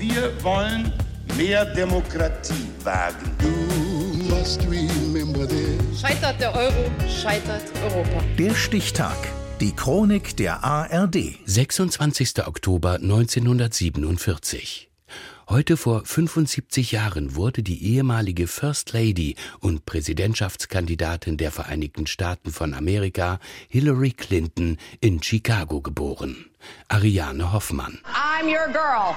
Wir wollen mehr Demokratie wagen. Scheitert der Euro, scheitert Europa. Der Stichtag. Die Chronik der ARD. 26. Oktober 1947. Heute vor 75 Jahren wurde die ehemalige First Lady und Präsidentschaftskandidatin der Vereinigten Staaten von Amerika, Hillary Clinton, in Chicago geboren. Ariane Hoffmann. I'm your girl.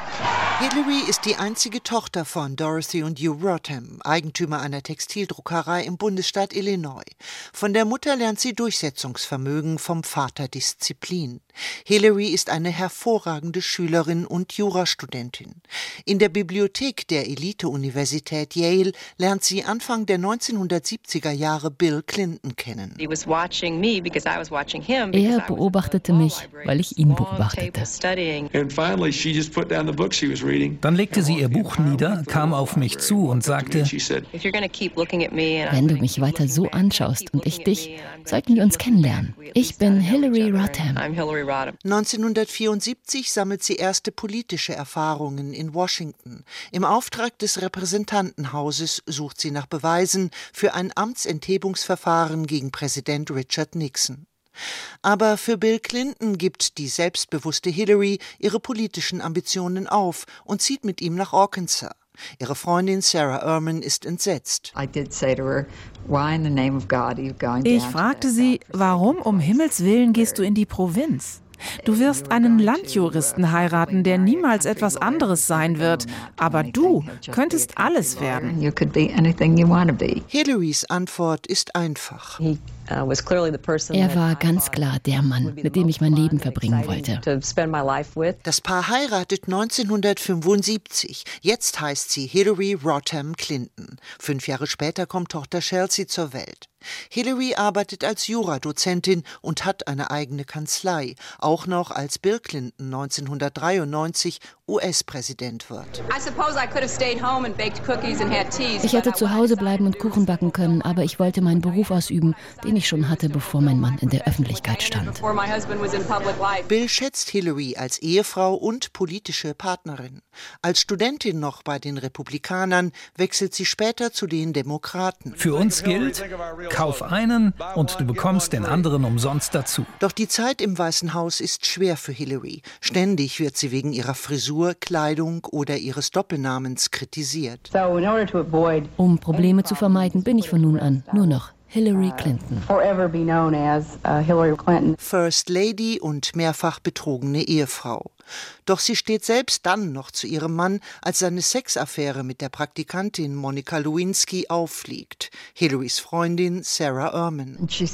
Hillary ist die einzige Tochter von Dorothy und Hugh Rotham, Eigentümer einer Textildruckerei im Bundesstaat Illinois. Von der Mutter lernt sie Durchsetzungsvermögen, vom Vater Disziplin. Hillary ist eine hervorragende Schülerin und Jurastudentin. In der Bibliothek der Elite-Universität Yale lernt sie Anfang der 1970er Jahre Bill Clinton kennen. Er beobachtete mich, weil ich ihn beobachtete. Dann legte sie ihr Buch nieder, kam auf mich zu und sagte, wenn du mich weiter so anschaust und ich dich, sollten wir uns kennenlernen. Ich bin Hillary Rodham. 1974 sammelt sie erste politische Erfahrungen in Washington. Im Auftrag des Repräsentantenhauses sucht sie nach Beweisen für ein Amtsenthebungsverfahren gegen Präsident Richard Nixon. Aber für Bill Clinton gibt die selbstbewusste Hillary ihre politischen Ambitionen auf und zieht mit ihm nach Arkansas. Ihre Freundin Sarah Ehrman ist entsetzt. Ich fragte sie, warum um Himmels willen gehst du in die Provinz? Du wirst einen Landjuristen heiraten, der niemals etwas anderes sein wird. Aber du könntest alles werden. Hillarys Antwort ist einfach. Er war ganz klar der Mann, mit dem ich mein Leben verbringen wollte. Das Paar heiratet 1975. Jetzt heißt sie Hillary Rodham Clinton. Fünf Jahre später kommt Tochter Chelsea zur Welt. Hillary arbeitet als Juradozentin und hat eine eigene Kanzlei, auch noch als Bill Clinton 1993 US-Präsident wird. Ich hätte zu Hause bleiben und Kuchen backen können, aber ich wollte meinen Beruf ausüben, den ich schon hatte, bevor mein Mann in der Öffentlichkeit stand. Bill schätzt Hillary als Ehefrau und politische Partnerin. Als Studentin noch bei den Republikanern wechselt sie später zu den Demokraten. Für uns gilt, kauf einen und du bekommst den anderen umsonst dazu. Doch die Zeit im Weißen Haus ist schwer für Hillary. Ständig wird sie wegen ihrer Frisur, Kleidung oder ihres Doppelnamens kritisiert. Um Probleme zu vermeiden, bin ich von nun an nur noch Hillary Clinton. Uh, First Lady und mehrfach betrogene Ehefrau. Doch sie steht selbst dann noch zu ihrem Mann, als seine Sexaffäre mit der Praktikantin Monika Lewinsky auffliegt, Hillarys Freundin Sarah Ehrman. Uh, sie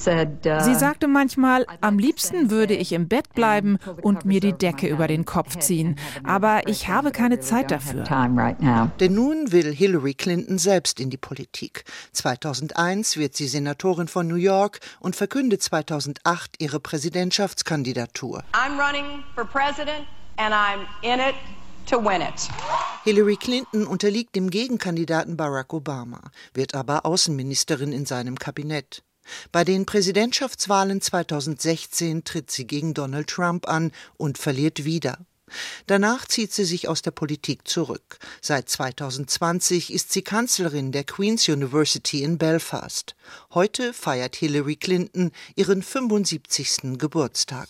sagte manchmal, am liebsten würde ich im Bett bleiben und mir die Decke über den Kopf ziehen, aber ich habe keine Zeit dafür. Denn nun will Hillary Clinton selbst in die Politik. 2001 wird sie Senatorin von New York und verkündet 2008 ihre Präsidentschaftskandidatur. I'm running for president and I'm in it to win it. Hillary Clinton unterliegt dem Gegenkandidaten Barack Obama, wird aber Außenministerin in seinem Kabinett. Bei den Präsidentschaftswahlen 2016 tritt sie gegen Donald Trump an und verliert wieder. Danach zieht sie sich aus der Politik zurück. Seit 2020 ist sie Kanzlerin der Queen's University in Belfast. Heute feiert Hillary Clinton ihren 75. Geburtstag.